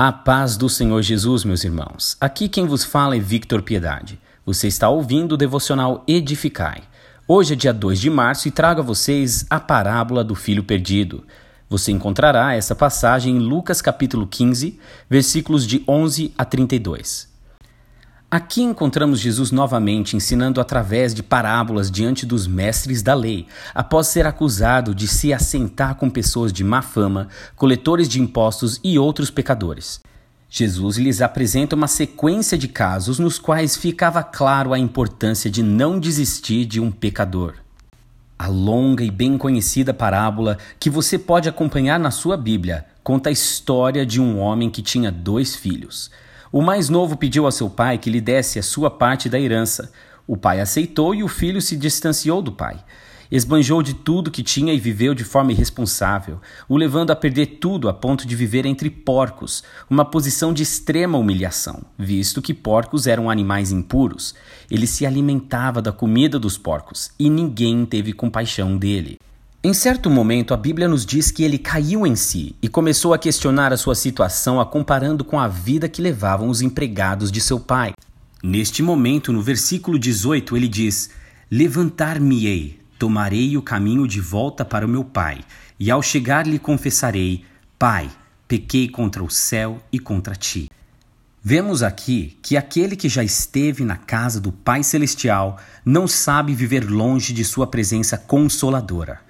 A paz do Senhor Jesus, meus irmãos. Aqui quem vos fala é Victor Piedade. Você está ouvindo o devocional Edificai. Hoje é dia 2 de março e trago a vocês a parábola do filho perdido. Você encontrará essa passagem em Lucas capítulo 15, versículos de 11 a 32. Aqui encontramos Jesus novamente ensinando através de parábolas diante dos mestres da lei, após ser acusado de se assentar com pessoas de má fama, coletores de impostos e outros pecadores. Jesus lhes apresenta uma sequência de casos nos quais ficava claro a importância de não desistir de um pecador. A longa e bem conhecida parábola que você pode acompanhar na sua Bíblia conta a história de um homem que tinha dois filhos. O mais novo pediu a seu pai que lhe desse a sua parte da herança. O pai aceitou e o filho se distanciou do pai. Esbanjou de tudo que tinha e viveu de forma irresponsável, o levando a perder tudo a ponto de viver entre porcos, uma posição de extrema humilhação, visto que porcos eram animais impuros. Ele se alimentava da comida dos porcos e ninguém teve compaixão dele. Em certo momento, a Bíblia nos diz que ele caiu em si e começou a questionar a sua situação a comparando com a vida que levavam os empregados de seu pai. Neste momento, no versículo 18, ele diz: Levantar-me-ei, tomarei o caminho de volta para o meu pai, e ao chegar lhe confessarei: Pai, pequei contra o céu e contra ti. Vemos aqui que aquele que já esteve na casa do Pai Celestial não sabe viver longe de sua presença consoladora.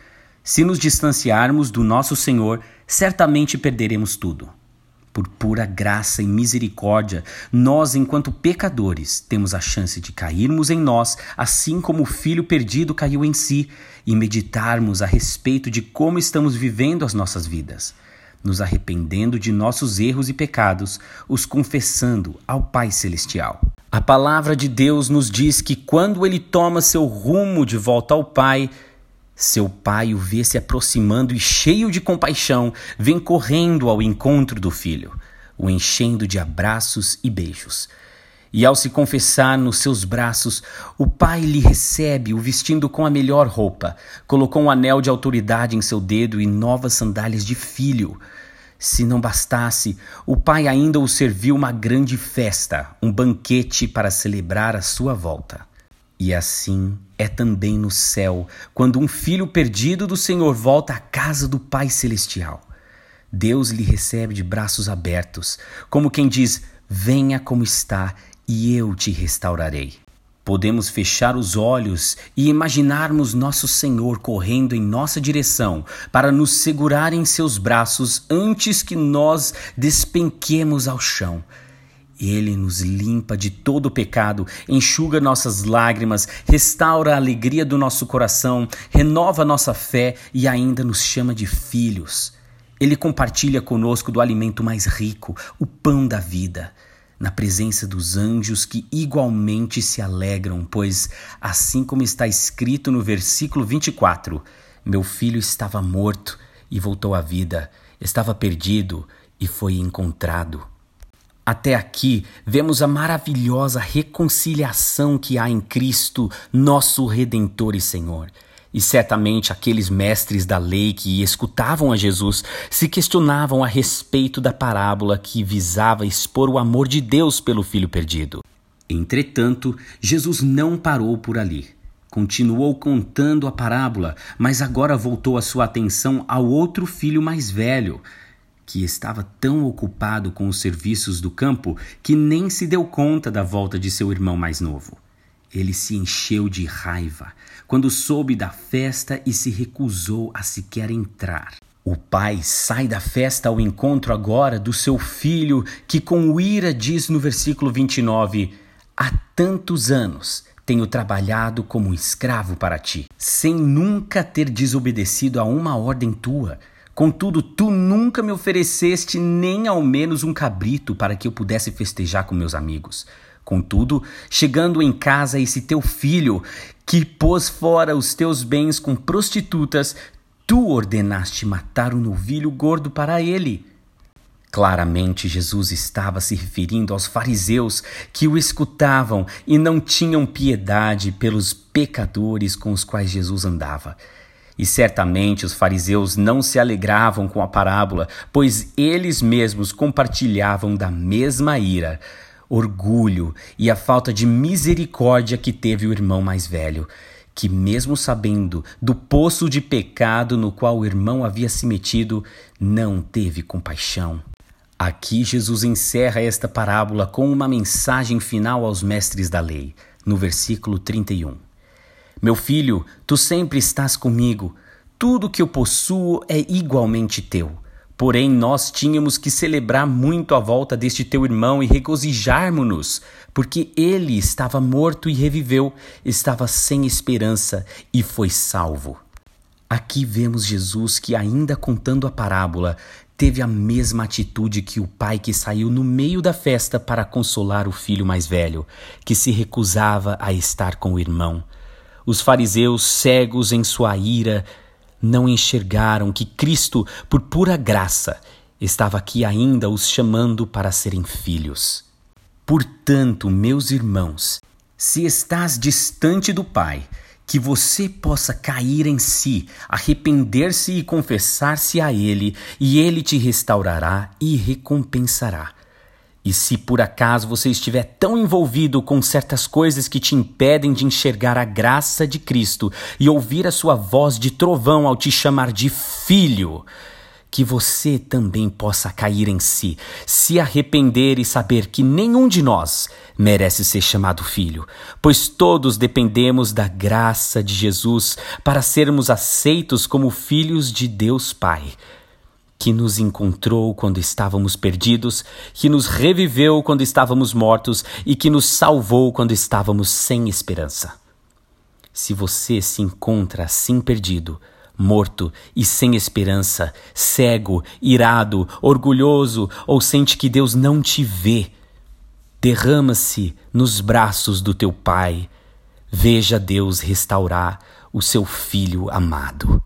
Se nos distanciarmos do nosso Senhor, certamente perderemos tudo. Por pura graça e misericórdia, nós, enquanto pecadores, temos a chance de cairmos em nós, assim como o filho perdido caiu em si, e meditarmos a respeito de como estamos vivendo as nossas vidas, nos arrependendo de nossos erros e pecados, os confessando ao Pai Celestial. A palavra de Deus nos diz que quando ele toma seu rumo de volta ao Pai, seu pai o vê se aproximando e, cheio de compaixão, vem correndo ao encontro do filho, o enchendo de abraços e beijos. E ao se confessar nos seus braços, o pai lhe recebe, o vestindo com a melhor roupa, colocou um anel de autoridade em seu dedo e novas sandálias de filho. Se não bastasse, o pai ainda o serviu uma grande festa, um banquete para celebrar a sua volta. E assim é também no céu, quando um filho perdido do Senhor volta à casa do Pai Celestial. Deus lhe recebe de braços abertos, como quem diz: Venha como está, e eu te restaurarei. Podemos fechar os olhos e imaginarmos nosso Senhor correndo em nossa direção para nos segurar em seus braços antes que nós despenquemos ao chão ele nos limpa de todo o pecado, enxuga nossas lágrimas, restaura a alegria do nosso coração, renova nossa fé e ainda nos chama de filhos. Ele compartilha conosco do alimento mais rico, o pão da vida, na presença dos anjos que igualmente se alegram, pois, assim como está escrito no versículo 24, meu filho estava morto e voltou à vida, estava perdido e foi encontrado. Até aqui, vemos a maravilhosa reconciliação que há em Cristo, nosso Redentor e Senhor. E certamente aqueles mestres da lei que escutavam a Jesus se questionavam a respeito da parábola que visava expor o amor de Deus pelo filho perdido. Entretanto, Jesus não parou por ali. Continuou contando a parábola, mas agora voltou a sua atenção ao outro filho mais velho, que estava tão ocupado com os serviços do campo que nem se deu conta da volta de seu irmão mais novo. Ele se encheu de raiva quando soube da festa e se recusou a sequer entrar. O pai sai da festa ao encontro agora do seu filho, que com ira diz no versículo 29: Há tantos anos tenho trabalhado como escravo para ti, sem nunca ter desobedecido a uma ordem tua. Contudo, tu nunca me ofereceste nem ao menos um cabrito para que eu pudesse festejar com meus amigos. Contudo, chegando em casa esse teu filho, que pôs fora os teus bens com prostitutas, tu ordenaste matar um novilho gordo para ele. Claramente, Jesus estava se referindo aos fariseus que o escutavam e não tinham piedade pelos pecadores com os quais Jesus andava. E certamente os fariseus não se alegravam com a parábola, pois eles mesmos compartilhavam da mesma ira, orgulho e a falta de misericórdia que teve o irmão mais velho, que, mesmo sabendo do poço de pecado no qual o irmão havia se metido, não teve compaixão. Aqui Jesus encerra esta parábola com uma mensagem final aos mestres da lei, no versículo 31. Meu filho, tu sempre estás comigo. Tudo que eu possuo é igualmente teu. Porém, nós tínhamos que celebrar muito a volta deste teu irmão e regozijarmos-nos, porque ele estava morto e reviveu, estava sem esperança e foi salvo. Aqui vemos Jesus que, ainda contando a parábola, teve a mesma atitude que o pai que saiu no meio da festa para consolar o filho mais velho, que se recusava a estar com o irmão. Os fariseus, cegos em sua ira, não enxergaram que Cristo, por pura graça, estava aqui ainda os chamando para serem filhos. Portanto, meus irmãos, se estás distante do Pai, que você possa cair em si, arrepender-se e confessar-se a Ele, e Ele te restaurará e recompensará. E se por acaso você estiver tão envolvido com certas coisas que te impedem de enxergar a graça de Cristo e ouvir a sua voz de trovão ao te chamar de filho, que você também possa cair em si, se arrepender e saber que nenhum de nós merece ser chamado filho, pois todos dependemos da graça de Jesus para sermos aceitos como filhos de Deus Pai que nos encontrou quando estávamos perdidos, que nos reviveu quando estávamos mortos e que nos salvou quando estávamos sem esperança. Se você se encontra assim perdido, morto e sem esperança, cego, irado, orgulhoso ou sente que Deus não te vê, derrama-se nos braços do teu Pai. Veja Deus restaurar o seu filho amado.